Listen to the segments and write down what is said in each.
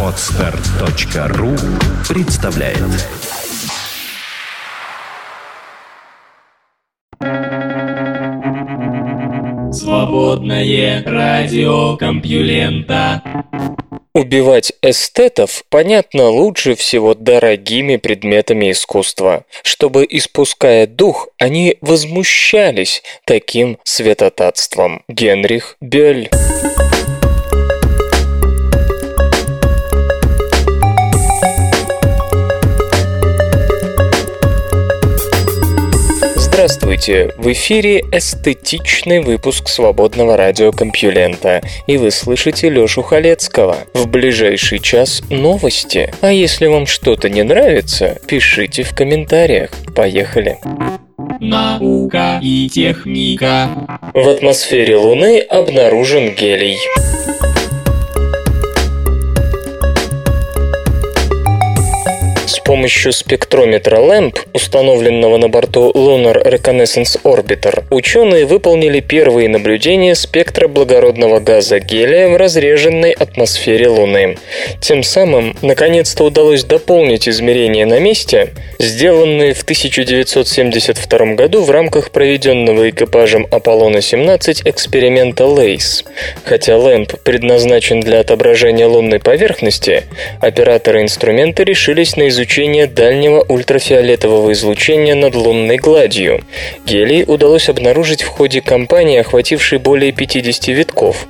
Отстар.ру представляет. Свободное радио Компьюлента. Убивать эстетов, понятно, лучше всего дорогими предметами искусства, чтобы, испуская дух, они возмущались таким светотатством. Генрих Бёль Здравствуйте! В эфире эстетичный выпуск свободного радиокомпьюлента, и вы слышите Лёшу Халецкого. В ближайший час новости. А если вам что-то не нравится, пишите в комментариях. Поехали! Наука и техника. В атмосфере Луны обнаружен гелий. Помощью спектрометра LAMP, установленного на борту Lunar Reconnaissance Orbiter, ученые выполнили первые наблюдения спектра благородного газа гелия в разреженной атмосфере Луны. Тем самым, наконец-то удалось дополнить измерения на месте, сделанные в 1972 году в рамках проведенного экипажем Аполлона-17 эксперимента LACE. Хотя LAMP предназначен для отображения лунной поверхности, операторы инструмента решились на изучение изучения дальнего ультрафиолетового излучения над лунной гладью. Гелий удалось обнаружить в ходе кампании, охватившей более 50 витков.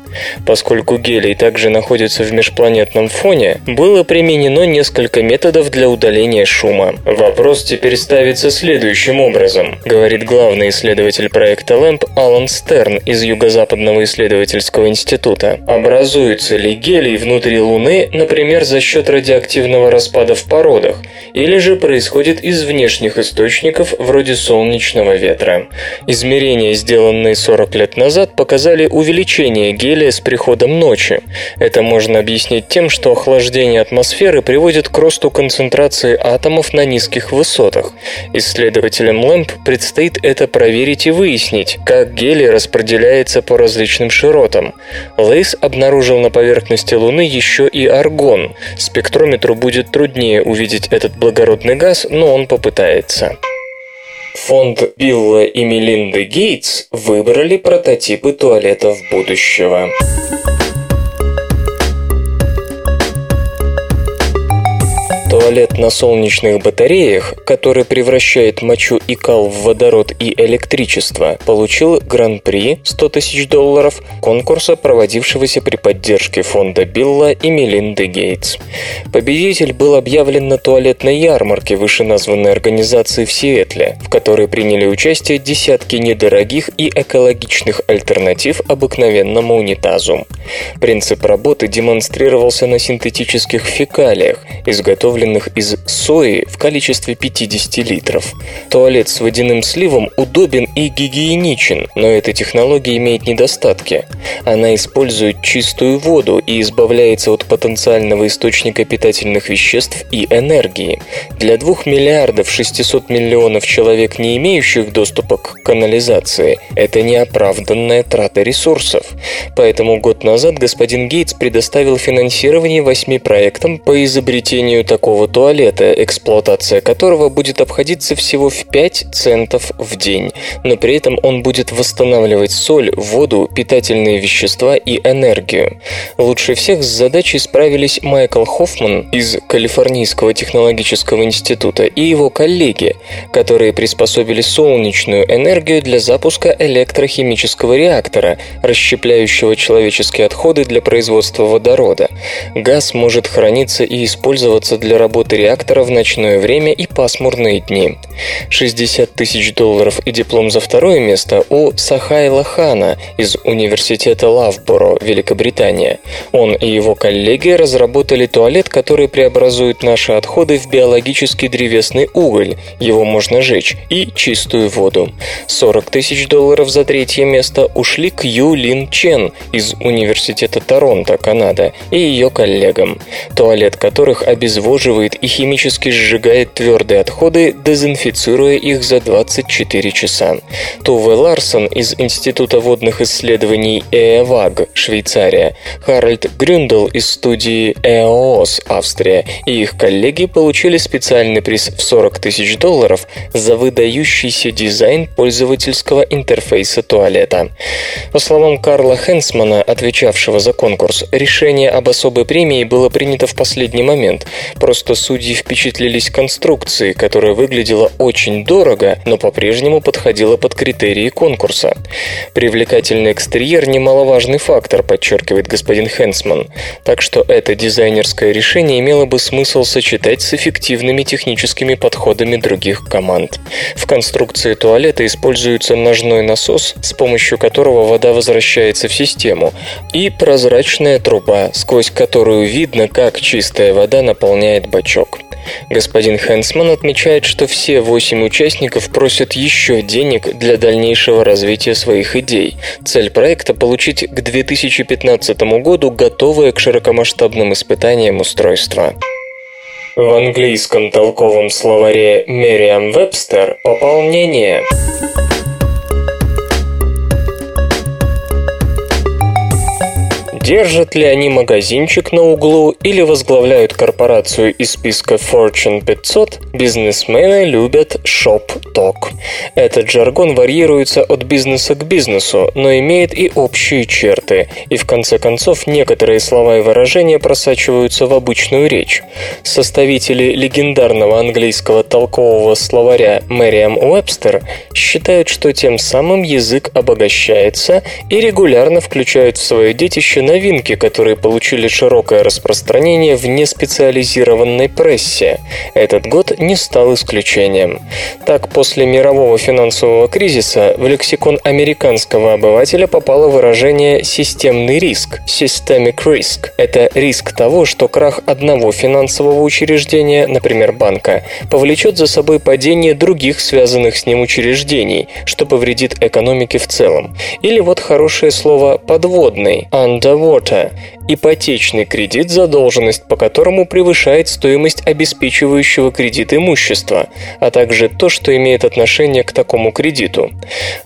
Поскольку гелий также находится в межпланетном фоне, было применено несколько методов для удаления шума. Вопрос теперь ставится следующим образом, говорит главный исследователь проекта LAMP Алан Стерн из Юго-Западного исследовательского института. Образуется ли гелий внутри Луны, например, за счет радиоактивного распада в породах, или же происходит из внешних источников вроде солнечного ветра. Измерения, сделанные 40 лет назад, показали увеличение гелия с приходом ночи. Это можно объяснить тем, что охлаждение атмосферы приводит к росту концентрации атомов на низких высотах. Исследователям LAMP предстоит это проверить и выяснить, как гелий распределяется по различным широтам. LACE обнаружил на поверхности Луны еще и аргон. Спектрометру будет труднее увидеть это этот благородный газ, но он попытается. Фонд Билла и Мелинды Гейтс выбрали прототипы туалетов будущего. Туалет на солнечных батареях, который превращает мочу и кал в водород и электричество, получил гран-при 100 тысяч долларов конкурса, проводившегося при поддержке фонда Билла и Мелинды Гейтс. Победитель был объявлен на туалетной ярмарке вышеназванной организации в Сиэтле, в которой приняли участие десятки недорогих и экологичных альтернатив обыкновенному унитазу. Принцип работы демонстрировался на синтетических фекалиях, изготовленных изготовленных из сои в количестве 50 литров. Туалет с водяным сливом удобен и гигиеничен, но эта технология имеет недостатки. Она использует чистую воду и избавляется от потенциального источника питательных веществ и энергии. Для 2 миллиардов 600 миллионов человек, не имеющих доступа к канализации, это неоправданная трата ресурсов. Поэтому год назад господин Гейтс предоставил финансирование восьми проектам по изобретению такого такого туалета, эксплуатация которого будет обходиться всего в 5 центов в день, но при этом он будет восстанавливать соль, воду, питательные вещества и энергию. Лучше всех с задачей справились Майкл Хоффман из Калифорнийского технологического института и его коллеги, которые приспособили солнечную энергию для запуска электрохимического реактора, расщепляющего человеческие отходы для производства водорода. Газ может храниться и использоваться для работы реактора в ночное время и пасмурные дни. 60 тысяч долларов и диплом за второе место у Сахайла Хана из Университета Лавборо, Великобритания. Он и его коллеги разработали туалет, который преобразует наши отходы в биологический древесный уголь, его можно жечь, и чистую воду. 40 тысяч долларов за третье место ушли к Ю Лин Чен из Университета Торонто, Канада, и ее коллегам, туалет которых обезвоживает и химически сжигает твердые отходы, дезинфицируя их за 24 часа. Туве Ларсон из Института водных исследований ЭЭВАГ, Швейцария, Харальд Грюндел из студии ЭОС, Австрия, и их коллеги получили специальный приз в 40 тысяч долларов за выдающийся дизайн пользовательского интерфейса туалета. По словам Карла Хенсмана, отвечавшего за конкурс, решение об особой премии было принято в последний момент. Просто судьи впечатлились конструкцией, которая выглядела очень дорого, но по-прежнему подходила под критерии конкурса. Привлекательный экстерьер – немаловажный фактор, подчеркивает господин Хенсман. Так что это дизайнерское решение имело бы смысл сочетать с эффективными техническими подходами других команд. В конструкции туалета используется ножной насос, с помощью которого вода возвращается в систему, и прозрачная труба, сквозь которую видно, как чистая вода наполняет бачок. Господин Хэнсман отмечает, что все восемь участников просят еще денег для дальнейшего развития своих идей. Цель проекта – получить к 2015 году готовое к широкомасштабным испытаниям устройство. В английском толковом словаре Merriam-Webster пополнение. Держат ли они магазинчик на углу или возглавляют корпорацию из списка Fortune 500, бизнесмены любят шоп-ток. Этот жаргон варьируется от бизнеса к бизнесу, но имеет и общие черты, и в конце концов некоторые слова и выражения просачиваются в обычную речь. Составители легендарного английского толкового словаря Мэриам Уэбстер считают, что тем самым язык обогащается и регулярно включают в свое детище на новинки, которые получили широкое распространение в неспециализированной прессе. Этот год не стал исключением. Так, после мирового финансового кризиса в лексикон американского обывателя попало выражение «системный риск» – «systemic risk». Это риск того, что крах одного финансового учреждения, например, банка, повлечет за собой падение других связанных с ним учреждений, что повредит экономике в целом. Или вот хорошее слово «подводный» – underwater water ипотечный кредит, задолженность по которому превышает стоимость обеспечивающего кредит имущества, а также то, что имеет отношение к такому кредиту.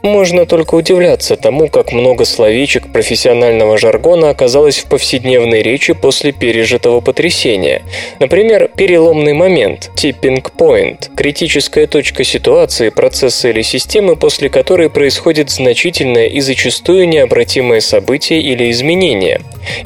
Можно только удивляться тому, как много словечек профессионального жаргона оказалось в повседневной речи после пережитого потрясения. Например, переломный момент, tipping point, критическая точка ситуации, процесса или системы, после которой происходит значительное и зачастую необратимое событие или изменение.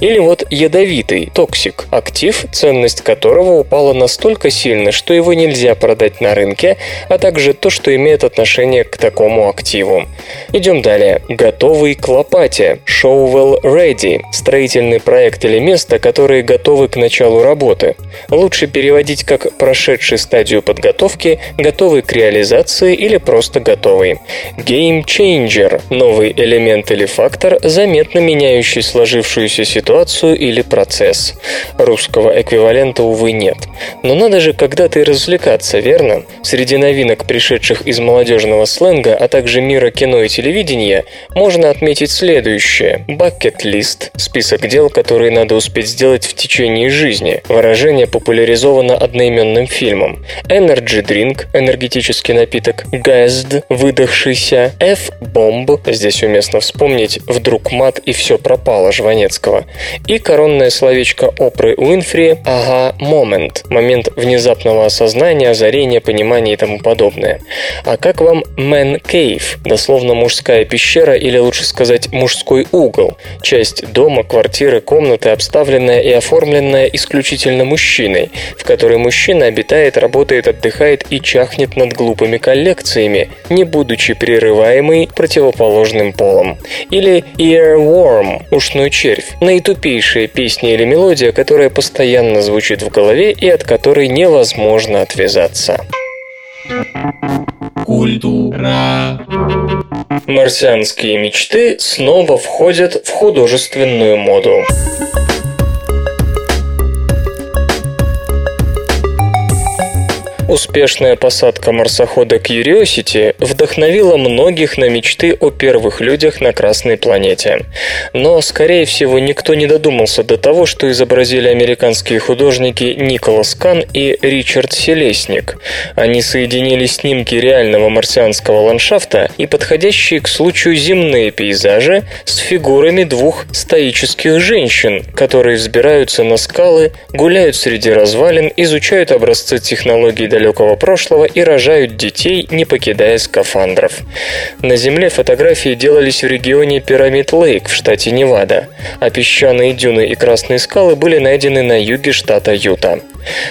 Или вот ядовитый, toxic, актив, ценность которого упала настолько сильно, что его нельзя продать на рынке, а также то, что имеет отношение к такому активу. Идем далее. Готовый к лопате. Shovel Ready. Строительный проект или место, которые готовы к началу работы. Лучше переводить как прошедший стадию подготовки, готовый к реализации или просто готовый. Game Changer. Новый элемент или фактор, заметно меняющий сложившуюся ситуацию или процесс. Русского эквивалента, увы, нет. Но надо же когда-то и развлекаться, верно? Среди новинок, пришедших из молодежного сленга, а также мира кино и телевидения, можно отметить следующее. Bucket-лист – список дел, которые надо успеть сделать в течение жизни. Выражение популяризовано одноименным фильмом. Energy Drink – энергетический напиток. Gassed – выдохшийся. F-бомб – здесь уместно вспомнить «Вдруг мат и все пропало» Жванецкого. И коронное словечко Опры Уинфри «Ага, момент» – момент внезапного осознания, озарения, понимания и тому подобное. А как вам Man Cave, дословно мужская пещера или лучше сказать мужской угол, часть дома, квартиры, комнаты, обставленная и оформленная исключительно мужчиной, в которой мужчина обитает, работает, отдыхает и чахнет над глупыми коллекциями, не будучи прерываемый противоположным полом. Или Earworm – ушной червь, наитупейший хорошая песня или мелодия, которая постоянно звучит в голове и от которой невозможно отвязаться. Культура. Марсианские мечты снова входят в художественную моду. Успешная посадка марсохода Curiosity вдохновила многих на мечты о первых людях на Красной планете. Но, скорее всего, никто не додумался до того, что изобразили американские художники Николас Кан и Ричард Селесник. Они соединили снимки реального марсианского ландшафта и подходящие к случаю земные пейзажи с фигурами двух стоических женщин, которые взбираются на скалы, гуляют среди развалин, изучают образцы технологий далекого прошлого и рожают детей, не покидая скафандров. На Земле фотографии делались в регионе Пирамид Лейк в штате Невада, а песчаные дюны и красные скалы были найдены на юге штата Юта.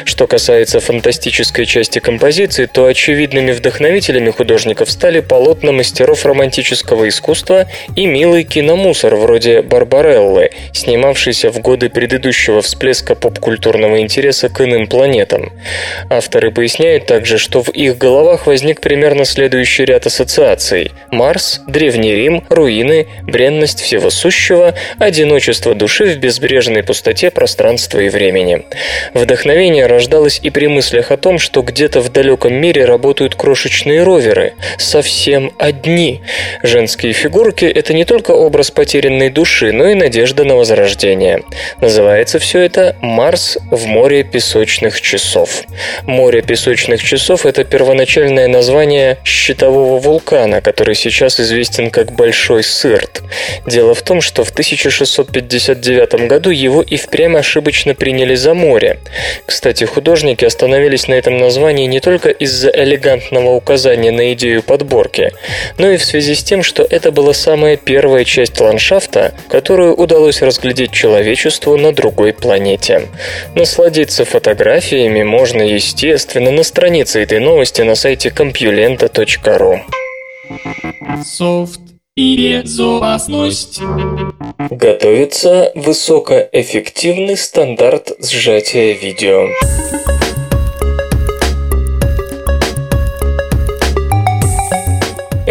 Что касается фантастической части композиции, то очевидными вдохновителями художников стали полотна мастеров романтического искусства и милый киномусор вроде Барбареллы, снимавшийся в годы предыдущего всплеска поп-культурного интереса к иным планетам. Авторы поясняют также, что в их головах возник примерно следующий ряд ассоциаций. Марс, Древний Рим, руины, бренность всего сущего, одиночество души в безбрежной пустоте пространства и времени. Вдохновение Вдохновение рождалось и при мыслях о том, что где-то в далеком мире работают крошечные роверы, совсем одни. Женские фигурки – это не только образ потерянной души, но и надежда на возрождение. Называется все это «Марс в море песочных часов». Море песочных часов – это первоначальное название щитового вулкана, который сейчас известен как Большой Сырт. Дело в том, что в 1659 году его и впрямь ошибочно приняли за море. Кстати, художники остановились на этом названии не только из-за элегантного указания на идею подборки, но и в связи с тем, что это была самая первая часть ландшафта, которую удалось разглядеть человечеству на другой планете. Насладиться фотографиями можно, естественно, на странице этой новости на сайте compulenta.ru. Софт и безопасность. Готовится высокоэффективный стандарт сжатия видео.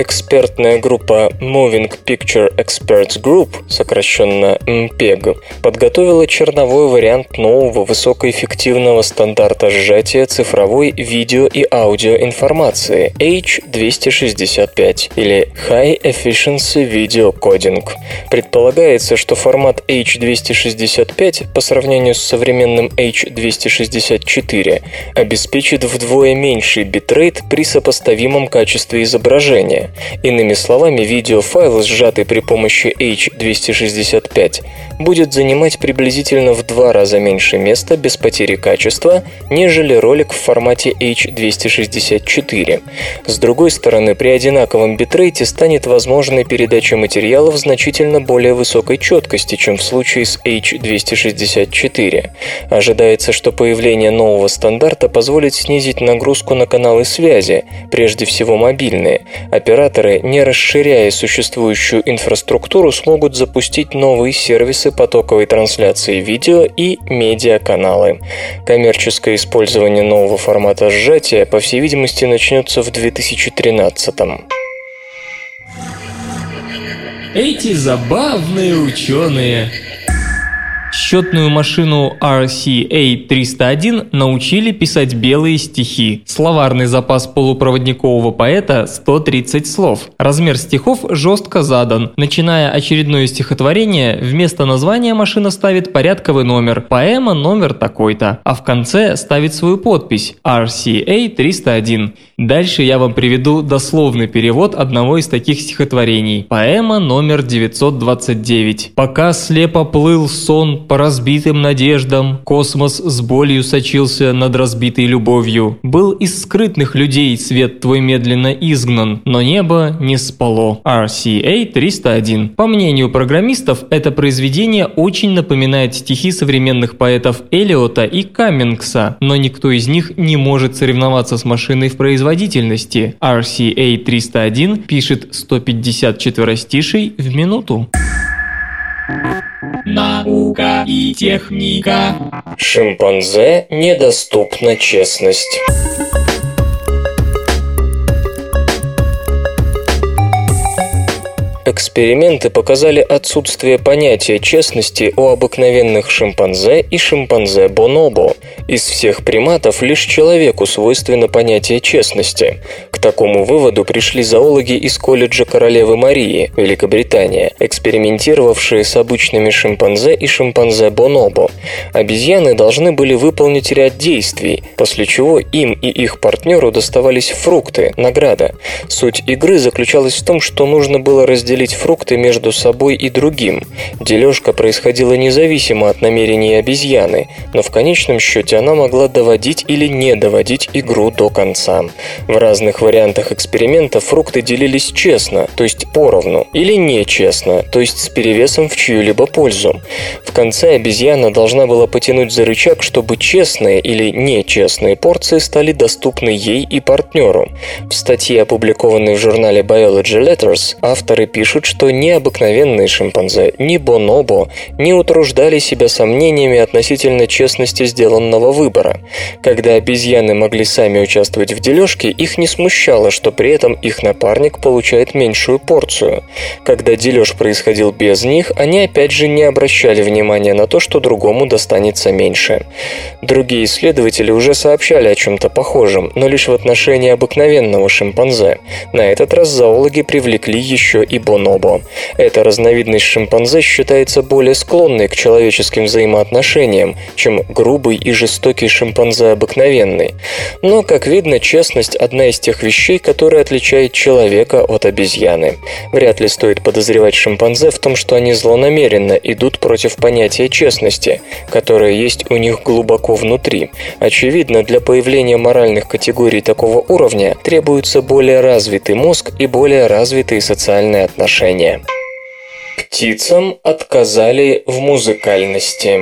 Экспертная группа Moving Picture Experts Group, сокращенно MPEG, подготовила черновой вариант нового высокоэффективного стандарта сжатия цифровой видео и аудиоинформации H265 или High Efficiency Video Coding. Предполагается, что формат H265 по сравнению с современным H264 обеспечит вдвое меньший битрейт при сопоставимом качестве изображения, Иными словами, видеофайл, сжатый при помощи H265, будет занимать приблизительно в два раза меньше места без потери качества, нежели ролик в формате H264. С другой стороны, при одинаковом битрейте станет возможной передача материалов значительно более высокой четкости, чем в случае с H264. Ожидается, что появление нового стандарта позволит снизить нагрузку на каналы связи, прежде всего мобильные, операторы, не расширяя существующую инфраструктуру, смогут запустить новые сервисы потоковой трансляции видео и медиаканалы. Коммерческое использование нового формата сжатия, по всей видимости, начнется в 2013 -м. Эти забавные ученые Счетную машину RCA-301 научили писать белые стихи. Словарный запас полупроводникового поэта – 130 слов. Размер стихов жестко задан. Начиная очередное стихотворение, вместо названия машина ставит порядковый номер, поэма номер такой-то, а в конце ставит свою подпись RCA-301. Дальше я вам приведу дословный перевод одного из таких стихотворений. Поэма номер 929. «Пока слепо плыл сон по разбитым надеждам, космос с болью сочился над разбитой любовью. Был из скрытных людей свет твой медленно изгнан, но небо не спало. RCA 301. По мнению программистов, это произведение очень напоминает стихи современных поэтов Элиота и Каммингса, но никто из них не может соревноваться с машиной в производительности. RCA 301 пишет 154 стишей в минуту. Наука и техника. Шимпанзе недоступна честность. Эксперименты показали отсутствие понятия честности у обыкновенных шимпанзе и шимпанзе бонобо. Из всех приматов лишь человеку свойственно понятие честности. К такому выводу пришли зоологи из колледжа Королевы Марии, Великобритания, экспериментировавшие с обычными шимпанзе и шимпанзе бонобо. Обезьяны должны были выполнить ряд действий, после чего им и их партнеру доставались фрукты, награда. Суть игры заключалась в том, что нужно было разделить фрукты между собой и другим. Дележка происходила независимо от намерений обезьяны, но в конечном счете она могла доводить или не доводить игру до конца. В разных вариантах эксперимента фрукты делились честно, то есть поровну, или нечестно, то есть с перевесом в чью-либо пользу. В конце обезьяна должна была потянуть за рычаг, чтобы честные или нечестные порции стали доступны ей и партнеру. В статье, опубликованной в журнале Biology Letters, авторы пишут, что ни обыкновенные шимпанзе, ни бонобо не утруждали себя сомнениями относительно честности сделанного выбора. Когда обезьяны могли сами участвовать в дележке, их не смущало, что при этом их напарник получает меньшую порцию. Когда дележ происходил без них, они опять же не обращали внимания на то, что другому достанется меньше. Другие исследователи уже сообщали о чем-то похожем, но лишь в отношении обыкновенного шимпанзе. На этот раз зоологи привлекли еще и бонобо. Эта разновидность шимпанзе считается более склонной к человеческим взаимоотношениям, чем грубый и жестокий шимпанзе обыкновенный. Но, как видно, честность – одна из тех вещей, которая отличает человека от обезьяны. Вряд ли стоит подозревать шимпанзе в том, что они злонамеренно идут против понятия честности, которое есть у них глубоко внутри. Очевидно, для появления моральных категорий такого уровня требуется более развитый мозг и более развитые социальные отношения. Птицам отказали в музыкальности.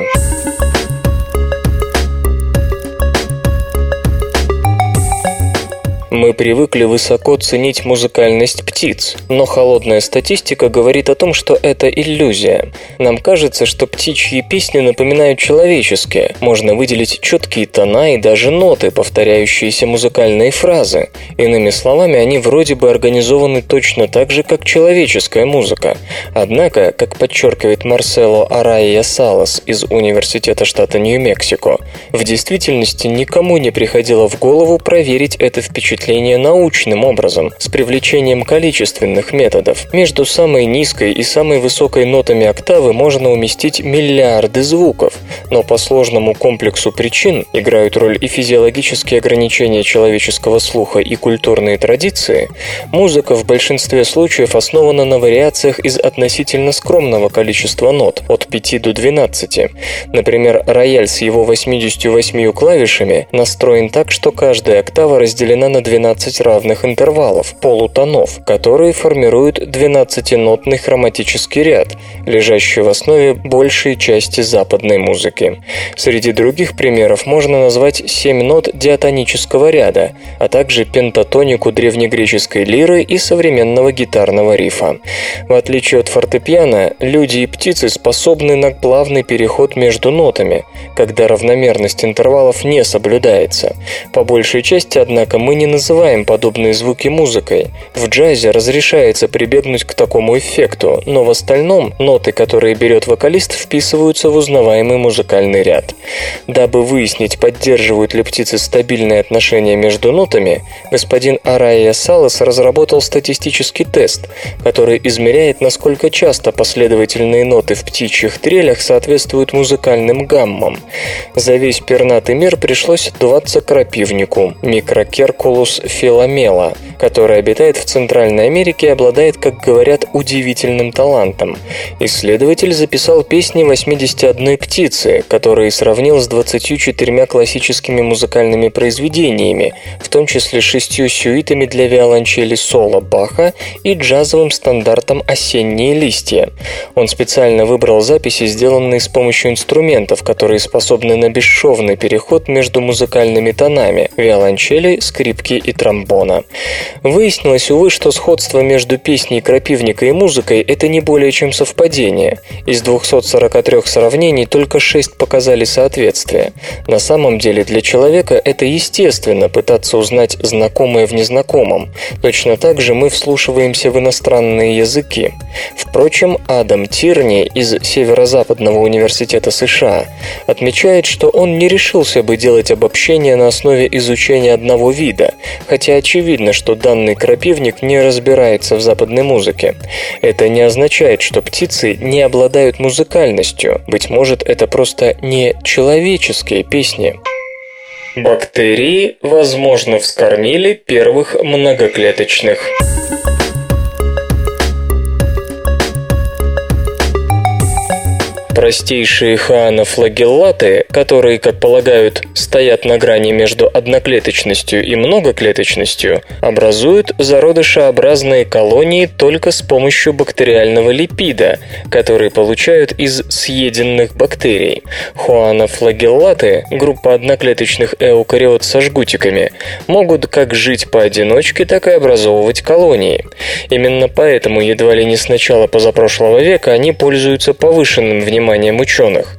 Мы привыкли высоко ценить музыкальность птиц, но холодная статистика говорит о том, что это иллюзия. Нам кажется, что птичьи песни напоминают человеческие. Можно выделить четкие тона и даже ноты, повторяющиеся музыкальные фразы. Иными словами, они вроде бы организованы точно так же, как человеческая музыка. Однако, как подчеркивает Марсело Арайя Салас из Университета штата Нью-Мексико, в действительности никому не приходило в голову проверить это впечатление впечатление научным образом, с привлечением количественных методов. Между самой низкой и самой высокой нотами октавы можно уместить миллиарды звуков, но по сложному комплексу причин играют роль и физиологические ограничения человеческого слуха и культурные традиции, музыка в большинстве случаев основана на вариациях из относительно скромного количества нот, от 5 до 12. Например, рояль с его 88 клавишами настроен так, что каждая октава разделена на 12 равных интервалов, полутонов, которые формируют 12-нотный хроматический ряд, лежащий в основе большей части западной музыки. Среди других примеров можно назвать 7 нот диатонического ряда, а также пентатонику древнегреческой лиры и современного гитарного рифа. В отличие от фортепиано, люди и птицы способны на плавный переход между нотами, когда равномерность интервалов не соблюдается. По большей части, однако, мы не называем подобные звуки музыкой. В джазе разрешается прибегнуть к такому эффекту, но в остальном ноты, которые берет вокалист, вписываются в узнаваемый музыкальный ряд. Дабы выяснить, поддерживают ли птицы стабильные отношения между нотами, господин Арайя Салас разработал статистический тест, который измеряет, насколько часто последовательные ноты в птичьих трелях соответствуют музыкальным гаммам. За весь пернатый мир пришлось 20 крапивнику, микрокеркулус Ус филомела, который обитает в Центральной Америке и обладает, как говорят, удивительным талантом. Исследователь записал песни 81 птицы, которые сравнил с 24 классическими музыкальными произведениями, в том числе шестью сюитами для виолончели соло Баха и джазовым стандартом «Осенние листья». Он специально выбрал записи, сделанные с помощью инструментов, которые способны на бесшовный переход между музыкальными тонами – виолончели, скрипки и тромбона. Выяснилось, увы, что сходство между песней крапивника и музыкой – это не более чем совпадение. Из 243 сравнений только 6 показали соответствие. На самом деле для человека это естественно пытаться узнать знакомое в незнакомом. Точно так же мы вслушиваемся в иностранные языки. Впрочем, Адам Тирни из Северо-Западного университета США отмечает, что он не решился бы делать обобщение на основе изучения одного вида, хотя очевидно, что данный крапивник не разбирается в западной музыке. Это не означает, что птицы не обладают музыкальностью. Быть может, это просто не человеческие песни. Бактерии, возможно, вскормили первых многоклеточных. Простейшие хаонофлагеллаты, которые, как полагают, стоят на грани между одноклеточностью и многоклеточностью, образуют зародышеобразные колонии только с помощью бактериального липида, который получают из съеденных бактерий. Хуанофлагеллаты, группа одноклеточных эукариот со жгутиками, могут как жить поодиночке, так и образовывать колонии. Именно поэтому едва ли не с начала позапрошлого века они пользуются повышенным вниманием вниманием ученых.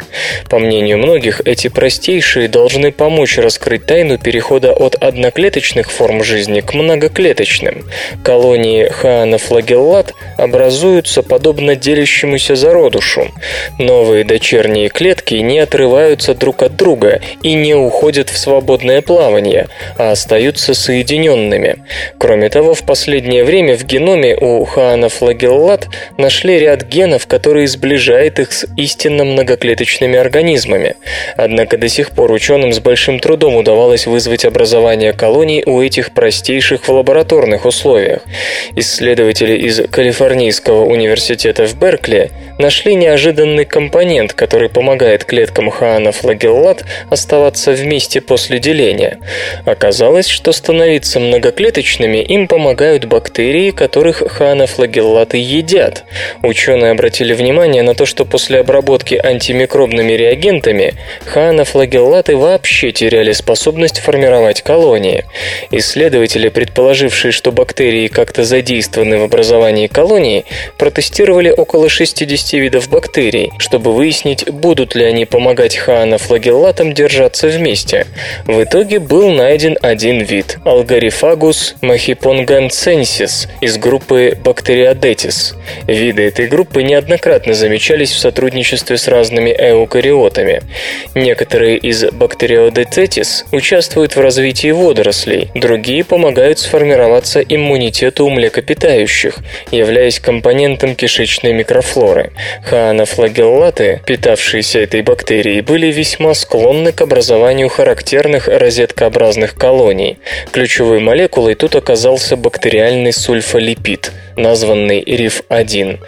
По мнению многих, эти простейшие должны помочь раскрыть тайну перехода от одноклеточных форм жизни к многоклеточным. Колонии хаонофлагеллат образуются подобно делящемуся зародушу. Новые дочерние клетки не отрываются друг от друга и не уходят в свободное плавание, а остаются соединенными. Кроме того, в последнее время в геноме у хаонофлагеллат нашли ряд генов, которые сближает их с истинным истинно многоклеточными организмами. Однако до сих пор ученым с большим трудом удавалось вызвать образование колоний у этих простейших в лабораторных условиях. Исследователи из Калифорнийского университета в Беркли нашли неожиданный компонент, который помогает клеткам хаана-флагеллат оставаться вместе после деления. Оказалось, что становиться многоклеточными им помогают бактерии, которых хаана-флагеллаты едят. Ученые обратили внимание на то, что после обработки обработки антимикробными реагентами, ханофлагеллаты вообще теряли способность формировать колонии. Исследователи, предположившие, что бактерии как-то задействованы в образовании колоний, протестировали около 60 видов бактерий, чтобы выяснить, будут ли они помогать ханофлагеллатам держаться вместе. В итоге был найден один вид – Algarifhagus mahipongancensis из группы Bacteroidetes. Виды этой группы неоднократно замечались в сотрудничестве сотрудничестве с разными эукариотами. Некоторые из бактериодецетис участвуют в развитии водорослей, другие помогают сформироваться иммунитету у млекопитающих, являясь компонентом кишечной микрофлоры. Хаонофлагеллаты, питавшиеся этой бактерией, были весьма склонны к образованию характерных розеткообразных колоний. Ключевой молекулой тут оказался бактериальный сульфолипид, названный РИФ-1.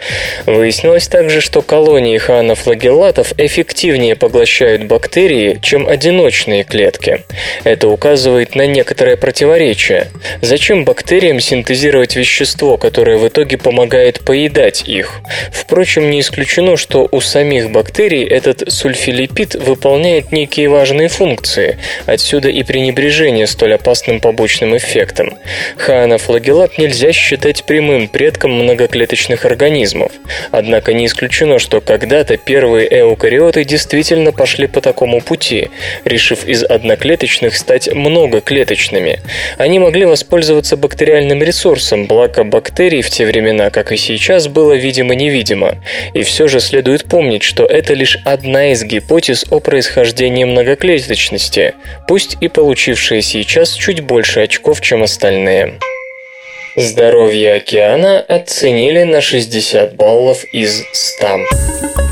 Выяснилось также, что колонии хаонофлагеллатов флагеллатов эффективнее поглощают бактерии, чем одиночные клетки. Это указывает на некоторое противоречие. Зачем бактериям синтезировать вещество, которое в итоге помогает поедать их? Впрочем, не исключено, что у самих бактерий этот сульфилипид выполняет некие важные функции. Отсюда и пренебрежение столь опасным побочным эффектом. Хаонофлагеллат нельзя считать прямым предком многоклеточных организмов. Однако не исключено, что когда-то первые эукариоты действительно пошли по такому пути, решив из одноклеточных стать многоклеточными. Они могли воспользоваться бактериальным ресурсом, благо бактерий в те времена, как и сейчас, было видимо-невидимо. И все же следует помнить, что это лишь одна из гипотез о происхождении многоклеточности, пусть и получившая сейчас чуть больше очков, чем остальные. Здоровье океана оценили на 60 баллов из 100.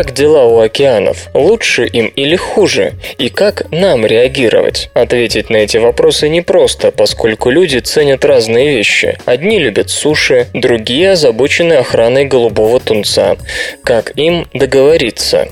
Как дела у океанов? Лучше им или хуже? И как нам реагировать? Ответить на эти вопросы непросто, поскольку люди ценят разные вещи. Одни любят суши, другие озабочены охраной голубого тунца. Как им договориться?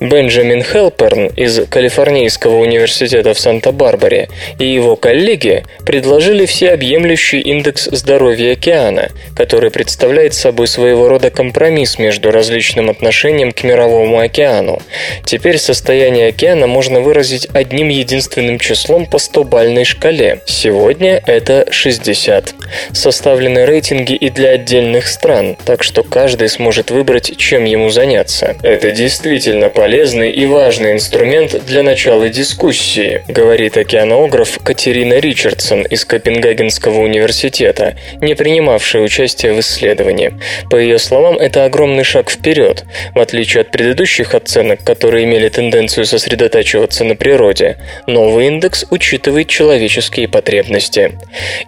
Бенджамин Хелперн из Калифорнийского университета в Санта-Барбаре и его коллеги предложили всеобъемлющий индекс здоровья океана, который представляет собой своего рода компромисс между различным отношением к мировому Мировому океану. Теперь состояние океана можно выразить одним единственным числом по 100-бальной шкале. Сегодня это 60. Составлены рейтинги и для отдельных стран, так что каждый сможет выбрать, чем ему заняться. Это действительно полезный и важный инструмент для начала дискуссии, говорит океанограф Катерина Ричардсон из Копенгагенского университета, не принимавшая участие в исследовании. По ее словам, это огромный шаг вперед. В отличие от предыдущих оценок, которые имели тенденцию сосредотачиваться на природе, новый индекс учитывает человеческие потребности.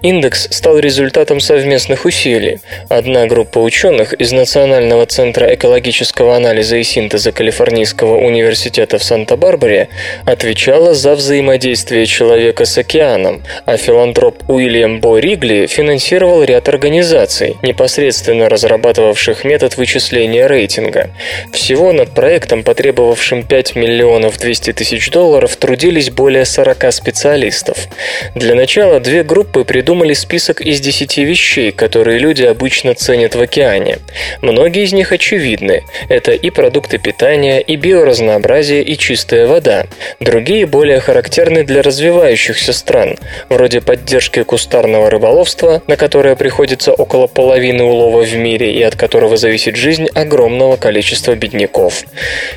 Индекс стал результатом совместных усилий. Одна группа ученых из Национального центра экологического анализа и синтеза Калифорнийского университета в Санта-Барбаре отвечала за взаимодействие человека с океаном, а филантроп Уильям Бо Ригли финансировал ряд организаций, непосредственно разрабатывавших метод вычисления рейтинга. Всего над проектом, потребовавшим 5 миллионов 200 тысяч долларов, трудились более 40 специалистов. Для начала две группы придумали список из 10 вещей, которые люди обычно ценят в океане. Многие из них очевидны. Это и продукты питания, и биоразнообразие, и чистая вода. Другие более характерны для развивающихся стран, вроде поддержки кустарного рыболовства, на которое приходится около половины улова в мире и от которого зависит жизнь огромного количества бедняков.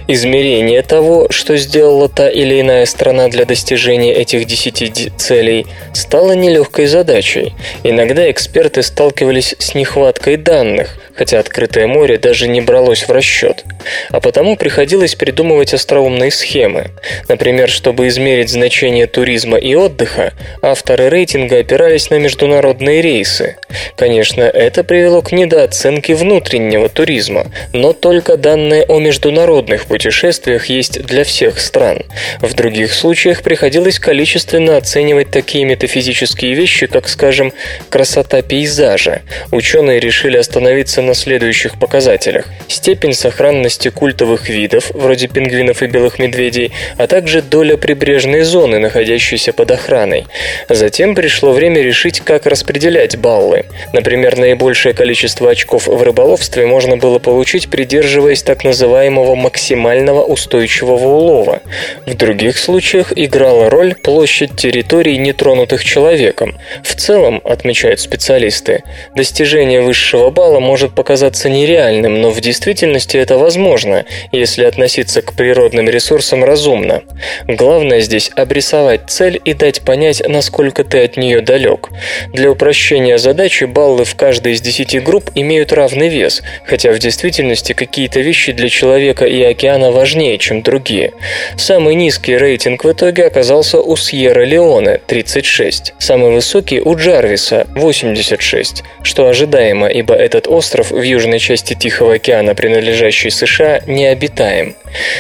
Измерение того, что сделала та или иная страна для достижения этих десяти целей, стало нелегкой задачей. Иногда эксперты сталкивались с нехваткой данных, хотя открытое море даже не бралось в расчет. А потому приходилось придумывать остроумные схемы. Например, чтобы измерить значение туризма и отдыха, авторы рейтинга опирались на международные рейсы. Конечно, это привело к недооценке внутреннего туризма, но только данные о международных путешествиях есть для всех стран. В других случаях приходилось количественно оценивать такие метафизические вещи, как, скажем, красота пейзажа. Ученые решили остановиться на следующих показателях. Степень сохранности культовых видов, вроде пингвинов и белых медведей, а также доля прибрежной зоны, находящейся под охраной. Затем пришло время решить, как распределять баллы. Например, наибольшее количество очков в рыболовстве можно было получить, придерживаясь так называемого максимального устойчивого улова. В других случаях играла роль площадь территорий, нетронутых человеком. В целом, отмечают специалисты, достижение высшего балла может показаться нереальным, но в действительности это возможно, если относиться к природным ресурсам разумно. Главное здесь обрисовать цель и дать понять, насколько ты от нее далек. Для упрощения задачи баллы в каждой из десяти групп имеют равный вес, хотя в действительности какие-то вещи для человека и океана важнее, чем другие. Самый низкий рейтинг в итоге оказался у Сьерра-Леоне – 36, самый высокий у Джарвиса – 86, что ожидаемо, ибо этот остров в южной части Тихого океана, принадлежащий США, необитаем.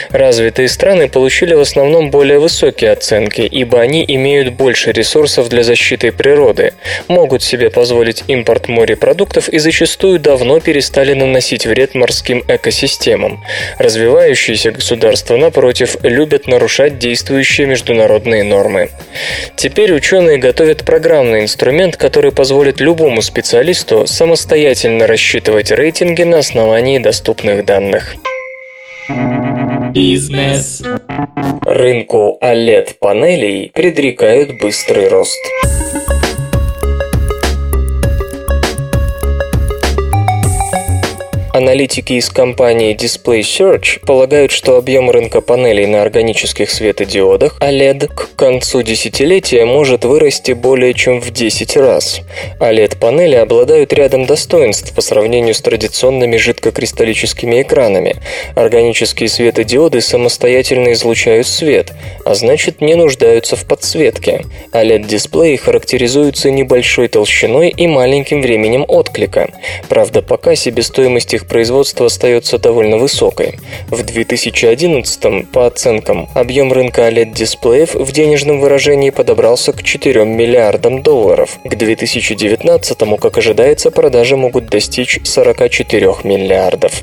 Развитые страны получили в основном более высокие оценки, ибо они имеют больше ресурсов для защиты природы, могут себе позволить импорт морепродуктов и зачастую давно перестали наносить вред морским экосистемам. Развивающиеся государства, напротив, любят нарушать действующие международные нормы. Теперь ученые готовят программный инструмент, который позволит любому специалисту самостоятельно рассчитывать рейтинги на основании доступных данных. Бизнес. Рынку OLED-панелей предрекают быстрый рост. Аналитики из компании Display Search полагают, что объем рынка панелей на органических светодиодах OLED к концу десятилетия может вырасти более чем в 10 раз. OLED-панели обладают рядом достоинств по сравнению с традиционными жидкокристаллическими экранами. Органические светодиоды самостоятельно излучают свет, а значит не нуждаются в подсветке. OLED-дисплеи характеризуются небольшой толщиной и маленьким временем отклика. Правда, пока себестоимость их производства остается довольно высокой. В 2011 по оценкам, объем рынка OLED-дисплеев в денежном выражении подобрался к 4 миллиардам долларов. К 2019, как ожидается, продажи могут достичь 44 миллиардов.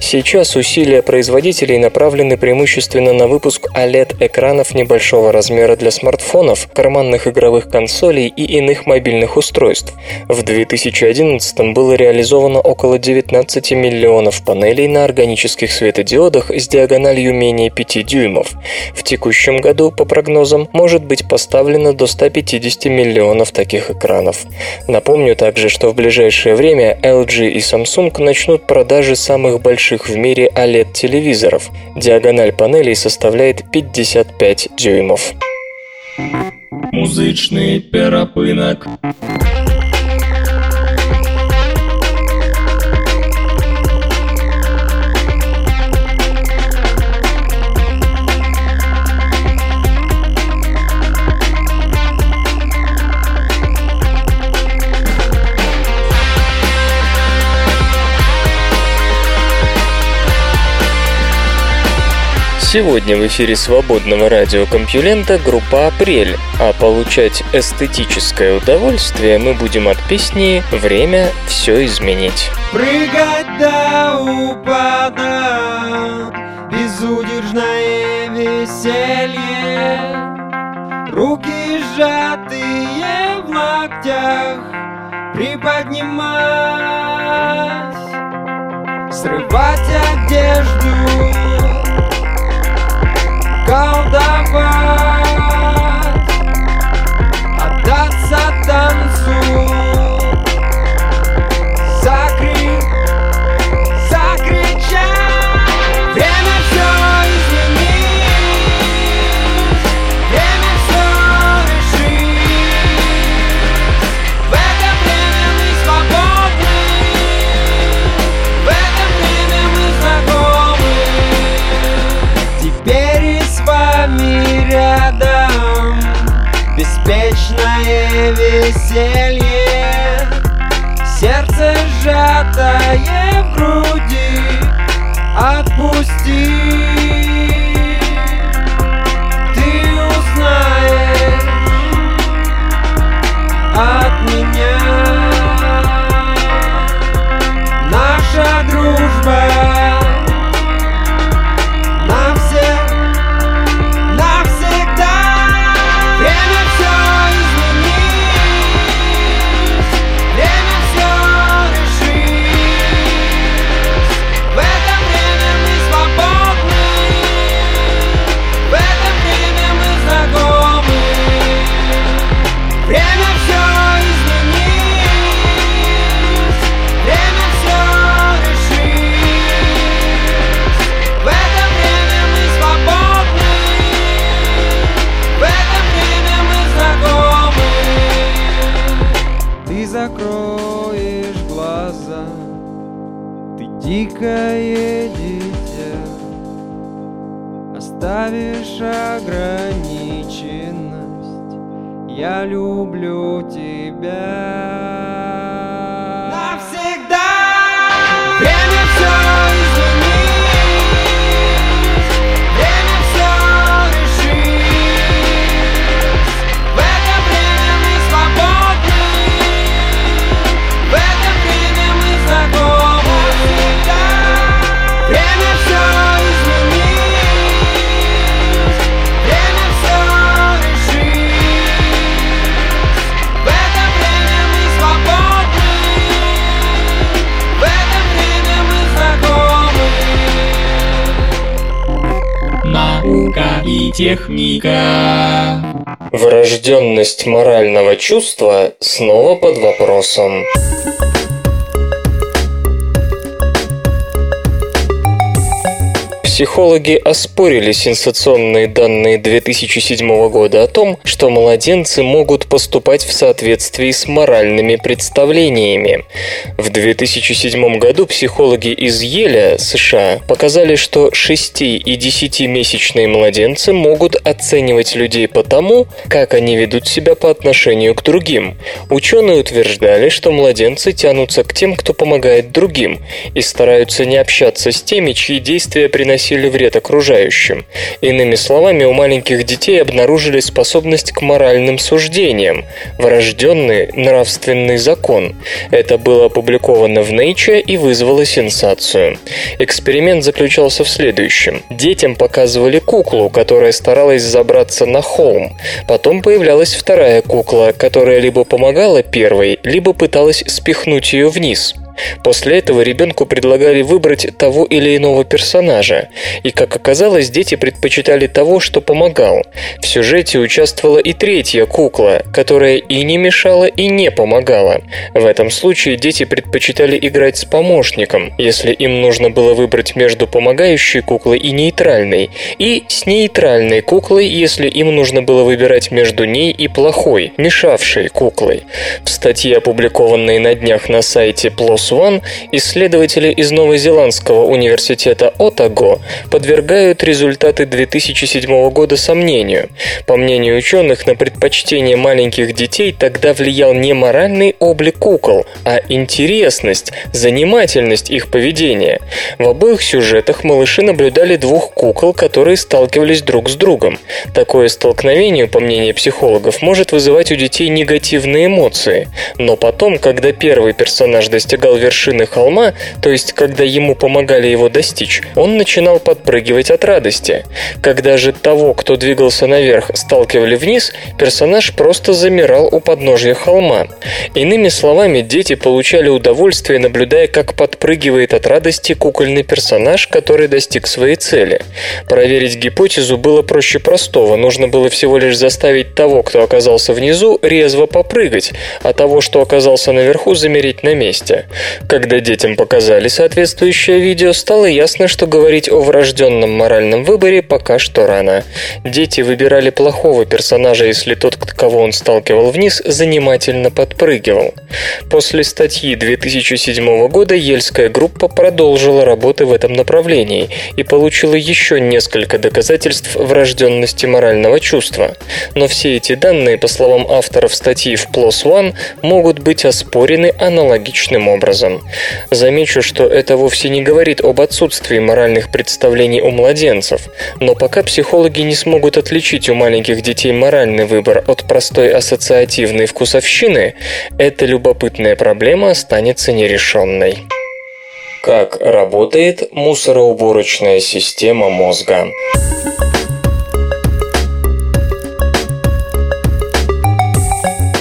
Сейчас усилия производителей направлены преимущественно на выпуск OLED-экранов небольшого размера для смартфонов, карманных игровых консолей и иных мобильных устройств. В 2011 было реализовано около 19 миллионов панелей на органических светодиодах с диагональю менее 5 дюймов. В текущем году, по прогнозам, может быть поставлено до 150 миллионов таких экранов. Напомню также, что в ближайшее время LG и Samsung начнут продажи самых больших в мире OLED-телевизоров. Диагональ панелей составляет 55 дюймов. Музычный перапынок. Сегодня в эфире свободного радиокомпьюлента группа «Апрель», а получать эстетическое удовольствие мы будем от песни «Время все изменить». Прыгать до упада, безудержное веселье, Руки сжатые в локтях, приподнимать, Срывать одежду, Cão d'água. Веселье. Сердце сжатое в груди. Отпусти морального чувства снова под вопросом. Психологи оспорили сенсационные данные 2007 года о том, что младенцы могут поступать в соответствии с моральными представлениями. В 2007 году психологи из Еля, США, показали, что 6 и 10-месячные младенцы могут оценивать людей по тому, как они ведут себя по отношению к другим. Ученые утверждали, что младенцы тянутся к тем, кто помогает другим, и стараются не общаться с теми, чьи действия приносили вред окружающим. Иными словами, у маленьких детей обнаружили способность к моральным суждениям, врожденный нравственный закон. Это было опубликовано в Nature и вызвало сенсацию. Эксперимент заключался в следующем. Детям показывали куклу, которая старалась забраться на холм. Потом появлялась вторая кукла, которая либо помогала первой, либо пыталась спихнуть ее вниз. После этого ребенку предлагали выбрать того или иного персонажа, и, как оказалось, дети предпочитали того, что помогал. В сюжете участвовала и третья кукла, которая и не мешала, и не помогала. В этом случае дети предпочитали играть с помощником, если им нужно было выбрать между помогающей куклой и нейтральной, и с нейтральной куклой, если им нужно было выбирать между ней и плохой, мешавшей куклой. В статье, опубликованной на днях на сайте PLOS ONE, исследователи из Новозеландского университета Отаго подвергают результаты 2007 года сомнению. По мнению ученых, на предпочтение маленьких детей тогда влиял не моральный облик кукол, а интересность, занимательность их поведения. В обоих сюжетах малыши наблюдали двух кукол, которые сталкивались друг с другом. Такое столкновение, по мнению психологов, может вызывать у детей негативные эмоции. Но потом, когда первый персонаж достигал вершины холма, то есть когда ему помогали его достичь, он начинал подпрыгивать от радости. Когда же того, кто двигался наверх, сталкивали вниз, персонаж просто замирал у подножья холма. Иными словами, дети получали удовольствие, наблюдая, как подпрыгивает от радости кукольный персонаж, который достиг своей цели. Проверить гипотезу было проще простого, нужно было всего лишь заставить того, кто оказался внизу, резво попрыгать, а того, что оказался наверху, замереть на месте. Когда детям показали соответствующее видео, стало ясно, что говорить о врожденном моральном выборе пока что рано. Дети выбирали плохого персонажа, если тот, кого он сталкивал вниз, занимательно подпрыгивал. После статьи 2007 года Ельская группа продолжила работы в этом направлении и получила еще несколько доказательств врожденности морального чувства. Но все эти данные, по словам авторов статьи в PLOS ONE, могут быть оспорены аналогичным образом. Замечу, что это вовсе не говорит об отсутствии моральных представлений у младенцев, но пока психологи не смогут отличить у маленьких детей моральный выбор от простой ассоциативной вкусовщины, эта любопытная проблема останется нерешенной. Как работает мусороуборочная система мозга?